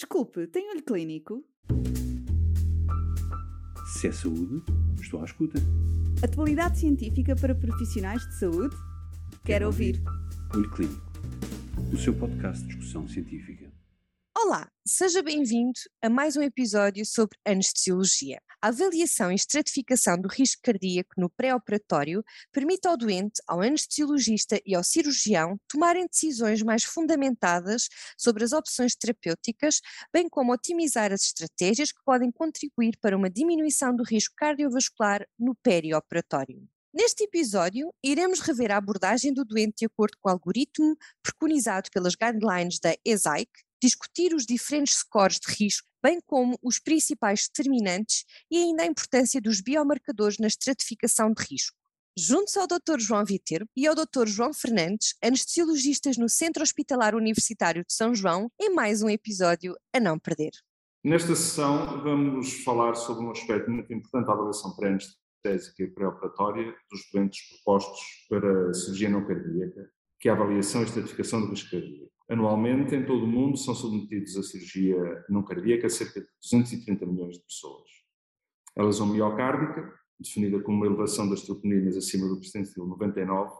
Desculpe, tem olho clínico? Se é saúde, estou à escuta. Atualidade científica para profissionais de saúde? Quero ouvir. Olho Clínico, o seu podcast de discussão científica. Olá, seja bem-vindo a mais um episódio sobre anestesiologia. A avaliação e estratificação do risco cardíaco no pré-operatório permite ao doente, ao anestesiologista e ao cirurgião tomarem decisões mais fundamentadas sobre as opções terapêuticas, bem como otimizar as estratégias que podem contribuir para uma diminuição do risco cardiovascular no perioperatório. Neste episódio, iremos rever a abordagem do doente de acordo com o algoritmo preconizado pelas guidelines da ESAIC, discutir os diferentes scores de risco, bem como os principais determinantes e ainda a importância dos biomarcadores na estratificação de risco. Junto-se ao Dr. João Viterbo e ao Dr. João Fernandes, anestesiologistas no Centro Hospitalar Universitário de São João, em mais um episódio a não perder. Nesta sessão vamos falar sobre um aspecto muito importante da avaliação pré-anestésica e pré-operatória dos doentes propostos para cirurgia não cardíaca, que é a avaliação e estratificação do risco cardíaco. Anualmente, em todo o mundo, são submetidos à cirurgia não cardíaca cerca de 230 milhões de pessoas. A lesão miocárdica, definida como uma elevação das troponinas acima do percentil 99,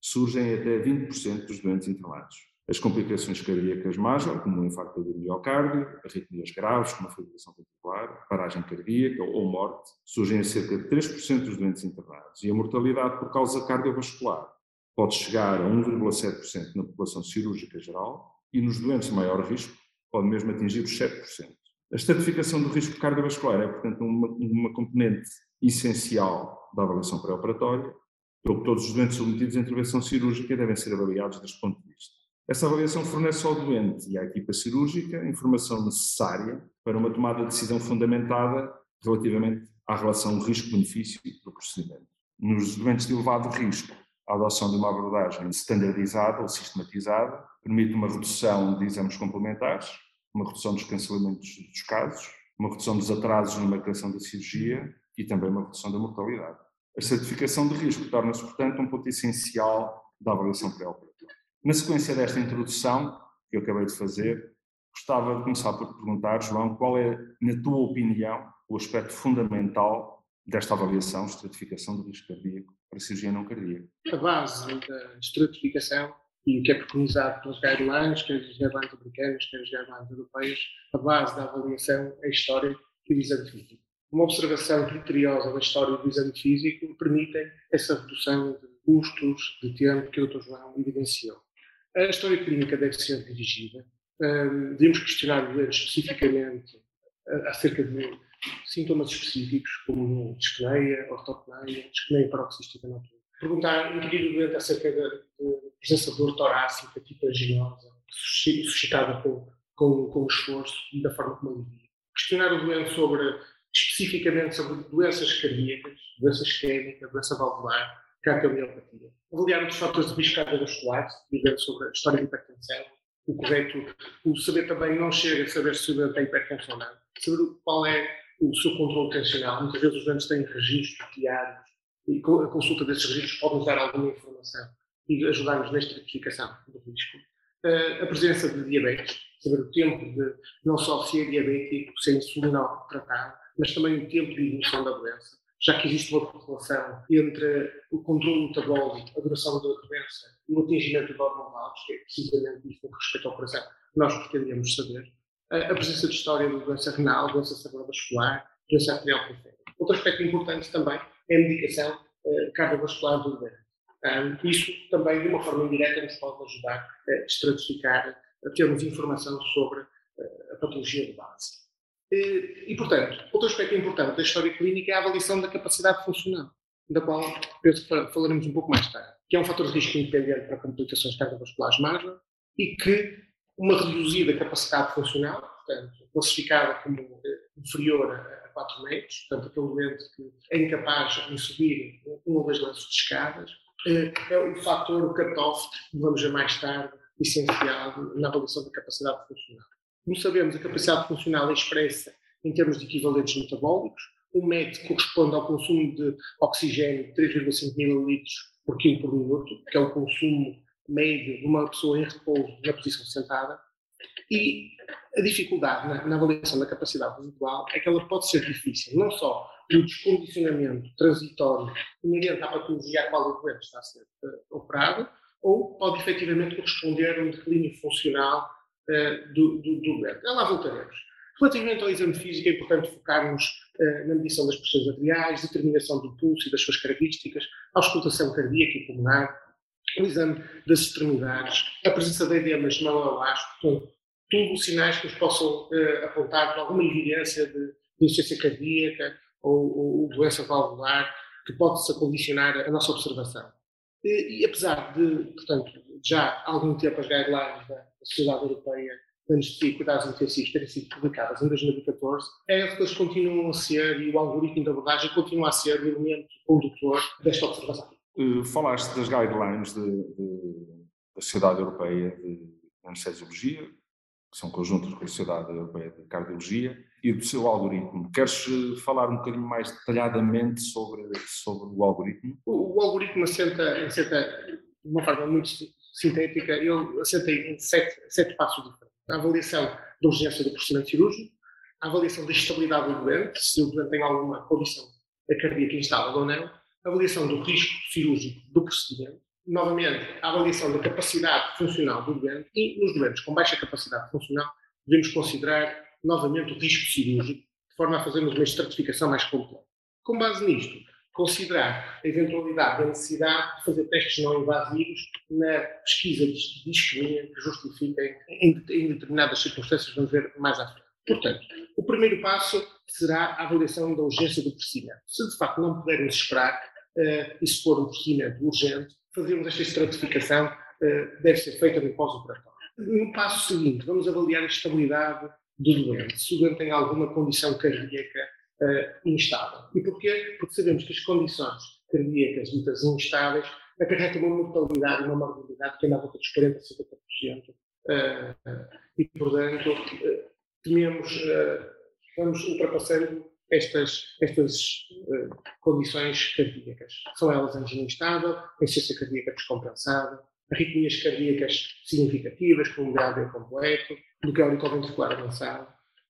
surge em até 20% dos doentes internados. As complicações cardíacas major, como o infarto do miocárdio, arritmias graves, como a fibrilação ventricular, paragem cardíaca ou morte, surgem em cerca de 3% dos doentes internados. E a mortalidade por causa cardiovascular, pode chegar a 1,7% na população cirúrgica geral e nos doentes de maior risco pode mesmo atingir os 7%. A estratificação do risco cardiovascular é, portanto, uma, uma componente essencial da avaliação pré-operatória, pelo que todos os doentes submetidos à intervenção cirúrgica devem ser avaliados deste ponto de vista. Essa avaliação fornece ao doente e à equipa cirúrgica a informação necessária para uma tomada de decisão fundamentada relativamente à relação risco-benefício do procedimento. Nos doentes de elevado risco, a adoção de uma abordagem standardizada ou sistematizada permite uma redução de exames complementares, uma redução dos cancelamentos dos casos, uma redução dos atrasos na marcação da cirurgia e também uma redução da mortalidade. A certificação de risco torna-se, portanto, um ponto essencial da avaliação pré-operatória. Na sequência desta introdução que eu acabei de fazer, gostava de começar por perguntar, João, qual é, na tua opinião, o aspecto fundamental desta avaliação, estratificação do risco cardíaco para cirurgia não cardíaca. A base da estratificação e o que é preconizado pelas guidelines, quer as guidelines americanas, quer as guidelines europeias, a base da avaliação é a história e o exame físico. Uma observação criteriosa da história do exame físico permite essa redução de custos, de tempo que o Dr. João evidenciou. A história clínica deve ser dirigida. devemos questionar especificamente acerca de sintomas específicos, como dispneia, ortopneia, dispneia paroxística noturna. Perguntar, inquirir o doente acerca da, presença de dor torácica, anginosa, suscitada com, com, com o esforço e da forma como alivia. Questionar o doente sobre, especificamente sobre doenças cardíacas, doença isquémica, doença valvular, cardiomiopatia. Avaliar outros fatores de risco cardiovascular, dizendo sobre a história de hipertensão, o correto, o saber também não chega a saber se o doente tem hipertensão ou não, saber qual é o seu controle tensional. Muitas vezes os doentes têm registros diários e a consulta desses registros pode nos dar alguma informação e ajudar-nos na estratificação do risco. Uh, a presença de diabetes, saber o tempo de não só ser diabético, ser insulinal tratado, mas também o tempo de evolução da doença, já que existe uma correlação entre o controle metabólico, a duração da doença e o atingimento do normal, que é precisamente isso com respeito à operação que nós pretendíamos saber a presença de história de doença renal, doença cerebrovascular, doença arterial periférica. Outro aspecto importante também é a medicação uh, cardiovascular do doente. Um, isso também, de uma forma indireta, nos pode ajudar a estratificar, a termos informação sobre uh, a patologia de base. E, portanto, outro aspecto importante da história clínica é a avaliação da capacidade funcional, da qual penso que falaremos um pouco mais tarde, que é um fator de risco independente para complicações cardiovasculares major e que uma reduzida capacidade funcional, portanto, classificada como eh, inferior a 4 metros, portanto, aquele doente que é incapaz de subir um ou dois lanços de escadas, eh, é o fator, cut-off, que vamos ver mais tarde, essencial na avaliação da capacidade funcional. Como sabemos, a capacidade funcional é expressa em termos de equivalentes metabólicos. O MET corresponde ao consumo de oxigênio de 3,5 ml por quilo por minuto, que é o consumo médio de uma pessoa em repouso na posição sentada, E a dificuldade na, na, avaliação da capacidade residual é que ela pode ser difícil, não só pelo descondicionamento transitório inerente à patologia a qual o doente está a ser uh, operado, ou pode efetivamente corresponder a um declínio funcional uh, do, do, do doente. Lá voltaremos. Relativamente ao exame físico, é importante focarmos uh, na medição das pressões arteriais, determinação do pulso e das suas características, auscultação cardíaca e pulmonar, o exame das extremidades, a presença de edemas não elásticos, portanto, tudo sinais que nos possam uh, apontar para alguma evidência de, insuficiência cardíaca ou, ou, doença valvular que pode-se condicionar a nossa observação. E, e, apesar de, portanto, já há algum tempo as guidelines da Sociedade Europeia de Anestesia e Cuidados Intensivos terem sido publicadas em 2014, elas continuam a ser, e o algoritmo de abordagem continua a ser o elemento condutor desta observação. Uh, falaste das guidelines de, de, da Sociedade Europeia de Anestesiologia, que são conjuntas com a Sociedade Europeia de Cardiologia, e do seu algoritmo. Queres eh, falar um bocadinho mais detalhadamente sobre, sobre o algoritmo? O, o algoritmo assenta, assenta de uma forma muito sintética, ele assenta em sete, sete passos diferentes. A avaliação da urgência do procedimento cirúrgico, a avaliação da estabilidade do doente, se o doente tem alguma condição cardíaca instável ou não, avaliação do risco cirúrgico do procedimento, novamente, a avaliação da capacidade funcional do doente e nos doentes com baixa capacidade funcional devemos considerar novamente o risco cirúrgico, de forma a fazermos uma estratificação mais completa. Com base nisto, considerar a eventualidade da necessidade de fazer testes não invasivos na pesquisa de isquemia que justifiquem em, em determinadas circunstâncias, vamos ver mais à frente. Portanto, o primeiro passo será a avaliação da urgência do procedimento. Se de facto não pudermos esperar, uh, e se for um procedimento urgente, fazermos esta estratificação uh, deve ser feita no pós-operatório. No passo seguinte, vamos avaliar a estabilidade do doente, se o doente tem alguma condição cardíaca uh, instável. E porquê? Porque sabemos que as condições cardíacas ditas instáveis acarretam uma mortalidade e uma morbilidade que anda à volta dos 40% a 50%. Uh, e, portanto, uh, tememos, uh, vamos ultrapassando estas, estas uh, condições cardíacas. São elas angina instável, insuficiência cardíaca descompensada, arritmias cardíacas significativas, como um grave completo, bloqueio ventricular avançado,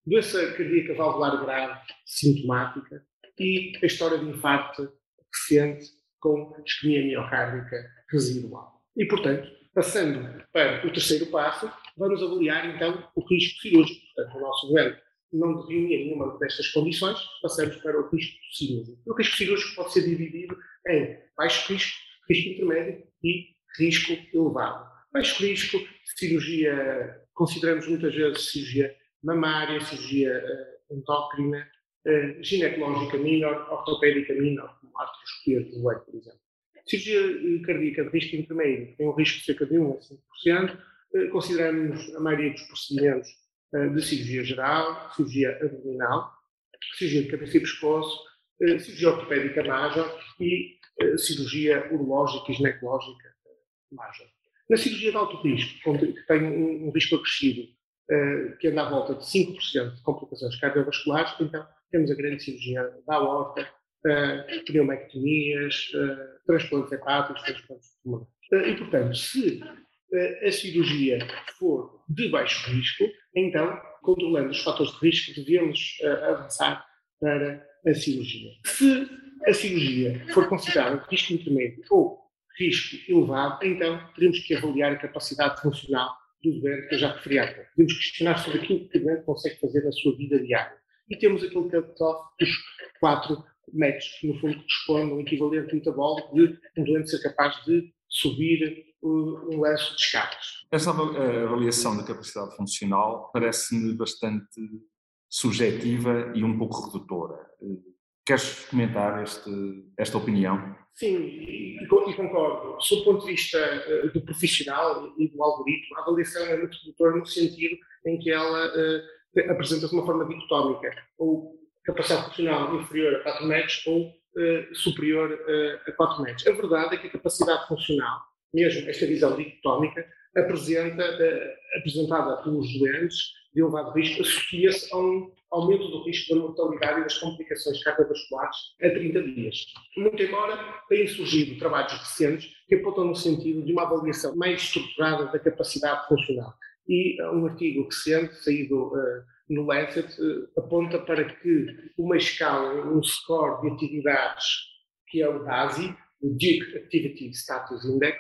doença cardíaca valvular grave sintomática e a história de infarto recente com isquemia miocárdica residual. E, portanto, passando para o terceiro passo, vamos avaliar então o risco cirúrgico. Portanto, o nosso doente não reunir nenhuma destas condições, passamos para o risco cirúrgico. O risco cirúrgico pode ser dividido em baixo risco, risco intermédio e risco elevado. Baixo risco, cirurgia, consideramos muitas vezes cirurgia mamária, cirurgia uh, endócrina, uh, ginecológica menor, ortopédica menor, como artroscopia de joelho, por exemplo. Cirurgia eh, cardíaca de risco intermédio, tem um risco de cerca de 1 a 5%, uh, consideramos a maioria dos procedimentos de cirurgia geral, cirurgia abdominal, cirurgia de cabeça e pescoço, cirurgia ortopédica major e cirurgia urológica e ginecológica major. Na cirurgia de alto risco, que tem um, risco acrescido, que anda à volta de 5% de complicações cardiovasculares, então temos a grande cirurgia da aorta, pneumectomias, transplantes hepáticos, transplantes pulmonares. E, portanto, se a cirurgia for de baixo risco, então, controlando os fatores de risco, devemos avançar para a cirurgia. Se a cirurgia for considerada de risco intermédio ou risco elevado, então teremos que avaliar a capacidade funcional do doente, que eu já referi há pouco. Podemos questionar sobre aquilo que o doente consegue fazer na sua vida diária. E temos aquele cut-off dos 4 metros, que no fundo corresponde ao equivalente metabólico de um doente ser capaz de subir um lenço de escadas. Essa avaliação da capacidade funcional parece-me bastante subjetiva e um pouco redutora. Queres comentar este, esta opinião? Sim, e, e, concordo. Sob o ponto de vista uh, do profissional e do algoritmo, a avaliação é muito redutora no sentido em que ela uh, apresenta-se de uma forma dicotómica, ou capacidade funcional inferior a 4 metros ou uh, superior a 4 metros. A verdade é que a capacidade funcional, mesmo esta visão dicotómica, apresenta, apresentada pelos doentes de elevado risco, associa-se a um aumento do risco da mortalidade e das complicações cardiovasculares a 30 dias. Muito embora tenham surgido trabalhos recentes que apontam no sentido de uma avaliação mais estruturada da capacidade funcional. e um artigo recente, saído uh, no Lancet, aponta para que uma escala, um score de atividades, que é o DASI, o Duke Activity Status Index,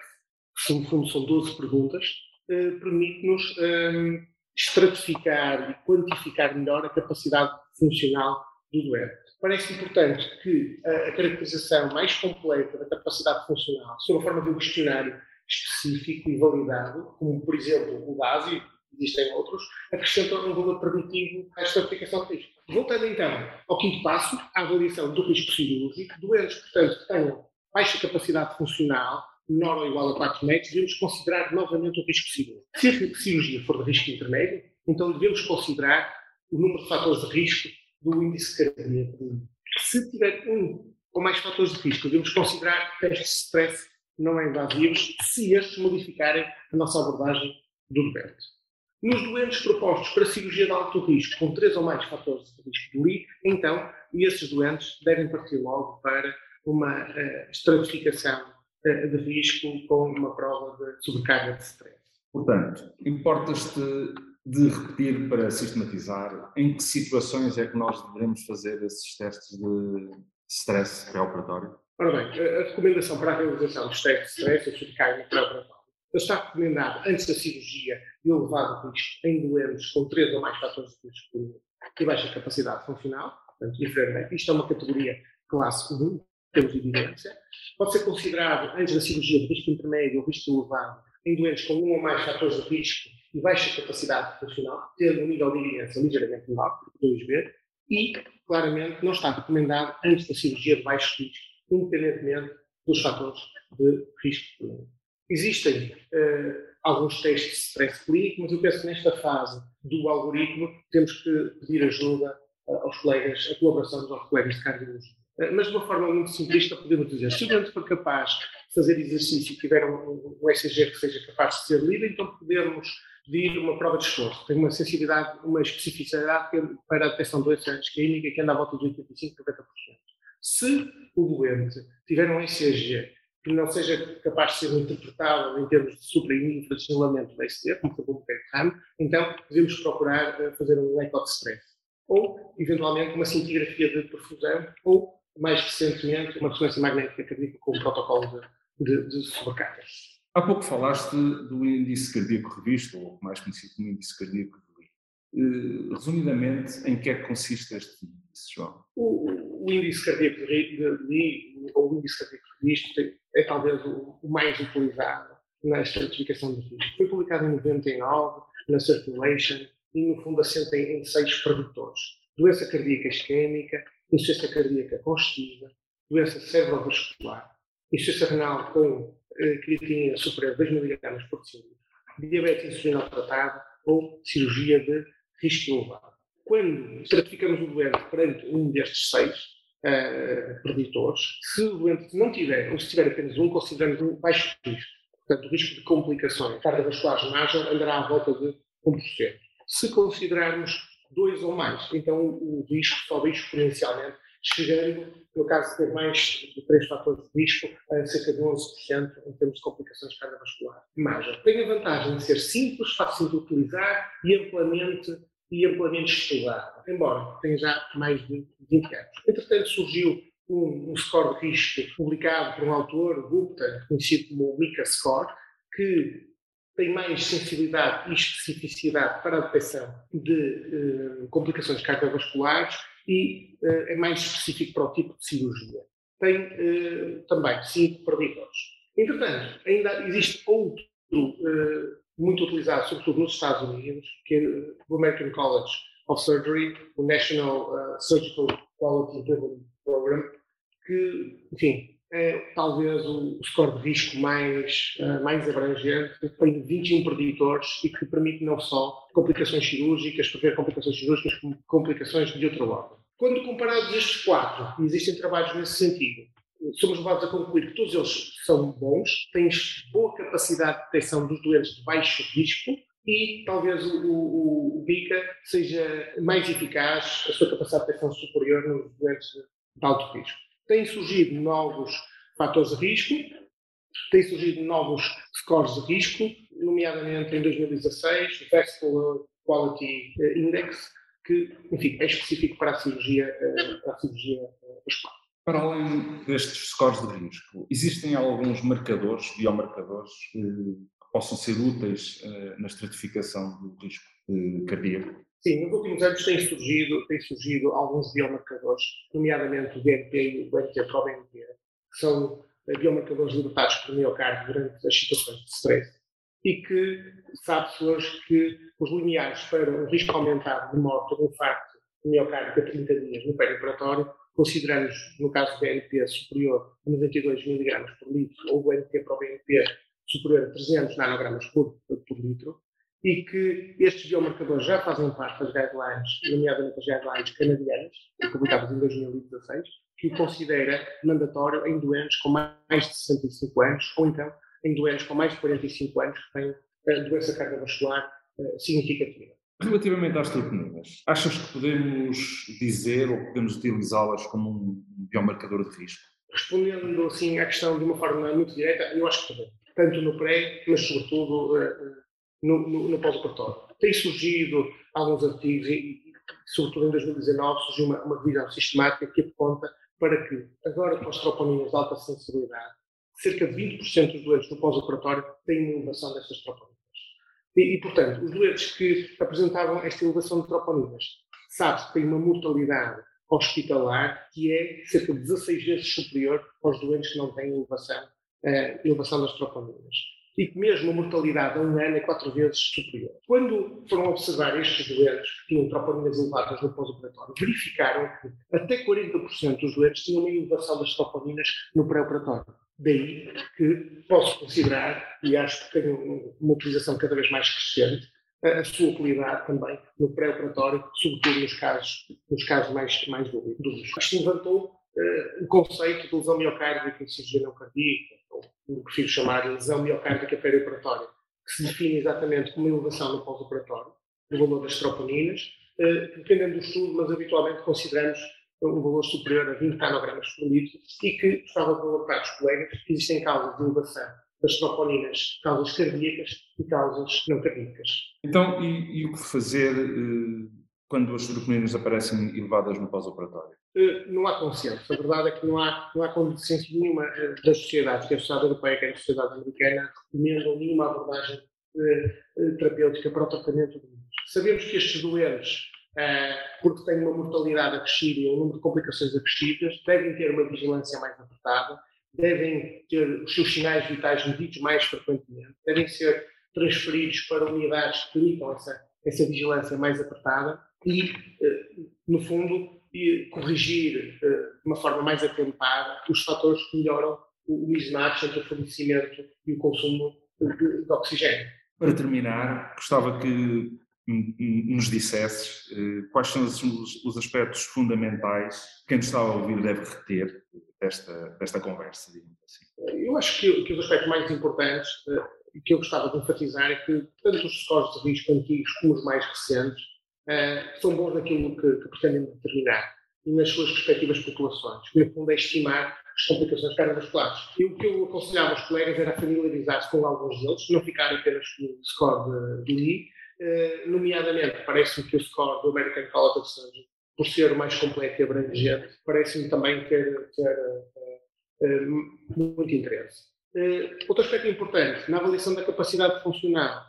que no fundo são 12 perguntas, uh, permite-nos um, estratificar e quantificar melhor a capacidade funcional do doente. Parece importante que a caracterização mais completa da capacidade funcional, sob a forma de um questionário específico e validado, como por exemplo o DASI, existem outros, acrescenta um valor preditivo a esta aplicação de risco. Voltando então ao quinto passo, a avaliação do risco cirúrgico, doentes, portanto, que tenham baixa capacidade funcional, menor ou igual a 4 metros, devemos considerar novamente o risco cirúrgico. Se a cirurgia for de risco intermédio, então devemos considerar o número de fatores de risco do índice cardíaco. Se tiver um ou mais fatores de risco, devemos considerar testes de stress não invasivos, se estes modificarem a nossa abordagem do doente. Nos doentes propostos para cirurgia de alto risco, com três ou mais fatores de risco de LI, então, esses doentes devem partir logo para uma uh, estratificação uh, de risco com uma prova de sobrecarga de stress. Portanto, importas-te de repetir para sistematizar em que situações é que nós devemos fazer esses testes de stress pré-operatório? Ora bem, a recomendação para a realização de testes de stress ou sobrecarga pré-operatório está recomendado antes da cirurgia de elevado risco em doentes com três ou mais fatores de risco e baixa capacidade funcional, portanto, inferior Isto é uma categoria classe 1, temos evidência. Pode ser considerado antes da cirurgia de risco intermédio ou risco elevado em doentes com um ou mais fatores de risco e baixa capacidade funcional, tendo um nível de evidência ligeiramente menor, 2B, e, claramente, não está recomendado antes da cirurgia de baixo risco, independentemente dos fatores de risco. Existem uh, alguns testes de stress clínico, mas eu penso que nesta fase do algoritmo temos que pedir ajuda uh, aos colegas, a colaboração dos nossos colegas de cardiologia. Uh, mas de uma forma muito simplista podemos dizer, se o doente for capaz de fazer exercício e tiver um, um ECG que seja capaz de ser lido, então podemos pedir uma prova de esforço. Tem uma sensibilidade, uma especificidade para a detecção de doença isquémica que anda à volta de 85% a 90%. Se o doente tiver um ECG que não seja capaz de ser interpretado em termos de supra e infracionamento da ST, como foi o PET-RAM, então devemos procurar eh, fazer um eco de stress. Ou, eventualmente, uma cintigrafia de perfusão, ou, mais recentemente, uma ressonância magnética cardíaca com um protocolo de, de, de sobrecarga. Há pouco falaste do índice cardíaco revisto, ou mais conhecido como índice cardíaco de Lee. Uh, resumidamente, em que é que consiste este índice, João? O, o índice cardíaco de Lee, ou o índice cardíaco revisto, é talvez o, o mais utilizado na estratificação de risco. Foi publicado em 99 na Circulation e, no fundo, assenta em, seis preditores: doença cardíaca isquémica, insuficiência cardíaca congestiva, doença cerebrovascular, insuficiência renal com eh, creatinina superior a 2 mg por decilitro, diabetes insulino tratado ou cirurgia de risco elevado. Quando estratificamos o doente perante um destes seis uh, preditores, se o doente não tiver, ou se tiver apenas um, consideramos um baixo risco. Portanto, o risco de complicações cardiovasculares margem andará à volta de 1%. Se considerarmos dois ou mais, então o risco sobe exponencialmente chegando, no caso de ter mais de três fatores de risco, a cerca de 11% em termos de complicações cardiovasculares. Mas tem a vantagem de ser simples, fácil de utilizar e amplamente, e amplamente estudado, embora tenha já mais de 20 anos. Entretanto, surgiu um, um score de risco publicado por um autor, Gupta, conhecido como o MICA Score, que tem mais sensibilidade e especificidade para a detecção de uh, complicações cardiovasculares e uh, é mais específico para o tipo de cirurgia. Tem uh, também cinco preditores. Entretanto, ainda existe outro uh, muito utilizado, sobretudo nos Estados Unidos, que é o American College of Surgery, o National Surgical Quality Improvement Program, que, enfim, é talvez o score de risco mais, uh, mais abrangente, que tem 21 preditores e que permite não só complicações cirúrgicas, prever complicações cirúrgicas, como complicações de outra ordem. Quando comparados estes quatro, existem trabalhos nesse sentido, somos levados a concluir que todos eles são bons, têm boa capacidade de detecção dos doentes de baixo risco e talvez o, o, o BICA seja mais eficaz, a sua capacidade de detecção superior nos doentes de alto risco têm surgido novos fatores de risco, têm surgido novos scores de risco, nomeadamente em 2016, o Vascular Quality Index, que, enfim, é específico para a cirurgia, para a cirurgia vascular. Para além destes scores de risco, existem alguns marcadores, biomarcadores, que possam ser úteis eh, na estratificação do risco eh, cardíaco? Sim, nos últimos anos têm surgido, têm surgido alguns biomarcadores, nomeadamente o DNP e o NT-proBNP, que são eh, biomarcadores libertados pelo miocárdio durante as situações de stress e que sabe-se hoje que os lineares para um risco aumentado de morte ou de infarto miocárdico a 30 dias no perioperatório consideramos, no caso do BNP, superior a 92 mg por litro, ou o NT para o BNP superior a 300 nanogramas por, por litro, e que estes biomarcadores já fazem parte das guidelines, nomeadamente as guidelines canadianas, publicadas em 2016, que o considera mandatório em doentes com mais de 65 anos, ou então em doentes com mais de 45 anos que têm eh, doença cardiovascular eh, significativa. Relativamente às troponinas, achas que podemos dizer ou podemos utilizá-las como um biomarcador de risco? Respondendo assim à questão de uma forma muito direta, eu acho que podemos. Tanto no pré, mas sobretudo eh, eh, no, no, no pós-operatório. Tem surgido alguns artigos e, sobretudo em 2019, surgiu uma, uma revisão sistemática que aponta para que, agora com as troponinas de alta sensibilidade, cerca de 20% dos doentes no pós-operatório têm uma elevação dessas troponinas. E, e, portanto, os doentes que apresentavam esta elevação de troponinas, sabe-se que têm uma mortalidade hospitalar que é cerca de 16 vezes superior aos doentes que não têm elevação, uh, elevação das troponinas. E que mesmo a mortalidade a um ano é quatro vezes superior. Quando foram observar estes doentes que tinham troponinas elevadas no pós-operatório, verificaram que até 40% dos doentes tinham uma elevação das troponinas no pré-operatório. Daí que posso considerar, e acho que tenho uma utilização cada vez mais crescente, a sua utilidade também no pré-operatório, sobretudo nos casos, nos casos mais, mais duros. Isto inventou uh, o conceito de lesão miocárdica em cirurgia não cardíaca, ou prefiro chamar lesão miocárdica perioperatória, que se define exatamente como elevação no pós-operatório, do valor das troponinas, uh, dependendo do estudo, mas habitualmente consideramos um valor superior a 20 nanogramas por litro e que estava de alertar os colegas que existem causas de elevação das troponinas, causas cardíacas e causas não cardíacas. Então, e, e o que fazer eh, quando as troponinas aparecem elevadas no pós-operatório? Eh, não há consenso. A verdade é que não há, não há consciência nenhuma eh, das sociedades, quer a sociedade europeia, quer a sociedade americana, recomendam nenhuma abordagem eh, terapêutica para o tratamento de Sabemos que estes doentes eh, porque têm uma mortalidade acrescida e um número de complicações acrescidas, devem ter uma vigilância mais apertada, devem ter os seus sinais vitais medidos mais frequentemente, devem ser transferidos para unidades que permitam essa, essa vigilância mais apertada e, eh, no fundo, corrigir eh, de uma forma mais atempada os fatores que melhoram o mismatch entre o fornecimento e o consumo de, de oxigênio. Para terminar, gostava que nos dissesses eh, quais são os, os, aspectos fundamentais que quem está a ouvir deve reter desta, desta conversa, digamos assim. Eu acho que, que os aspectos mais importantes e uh, que eu gostava de enfatizar é que tanto os scores de risco antigos como os mais recentes uh, são bons naquilo que, que, pretendem determinar e nas suas respectivas populações, no fundo é estimar as complicações cardiovasculares. E o que eu aconselhava aos colegas era familiarizar-se com alguns deles, não ficarem apenas com o score de, de Lee, eh, nomeadamente, parece-me que o score do American College of Surgeons, por ser o mais completo e abrangente, parece-me também ter, ter uh, muito interesse. Uh, outro aspecto importante, na avaliação da capacidade funcional,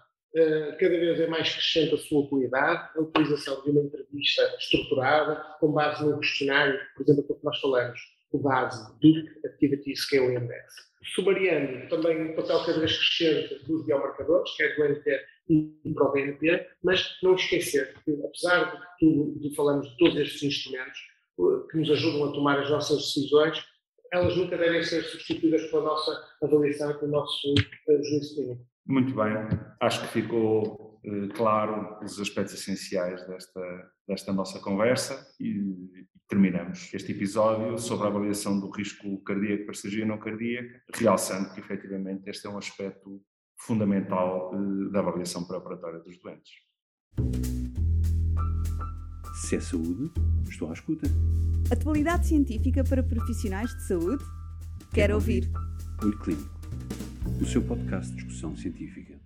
cada vez é mais crescente a sua qualidade, a utilização de uma entrevista estruturada, com base num questionário, por exemplo, aquilo que nós falamos, o base DIRC, Activity Scale Index. Sumariando também um papel cada vez crescente dos biomarcadores, quer do NT e para o BNP, mas não esquecer que, apesar de tudo, de de todos estes instrumentos eh, que nos ajudam a tomar as nossas decisões, elas nunca devem ser substituídas pela nossa avaliação e pelo nosso uh, juízo clínico. Muito bem, acho que ficou uh, claro os aspectos essenciais desta, desta nossa conversa e terminamos este episódio sobre a avaliação do risco cardíaco para cirurgia não cardíaca, realçando que efetivamente este é um aspecto fundamental eh, da avaliação pré-operatória dos doentes. Se é saúde, estou à escuta. Atualidade científica para profissionais de saúde? Quero, Quero ouvir. ouvir. Olho Clínico, o seu podcast de discussão científica.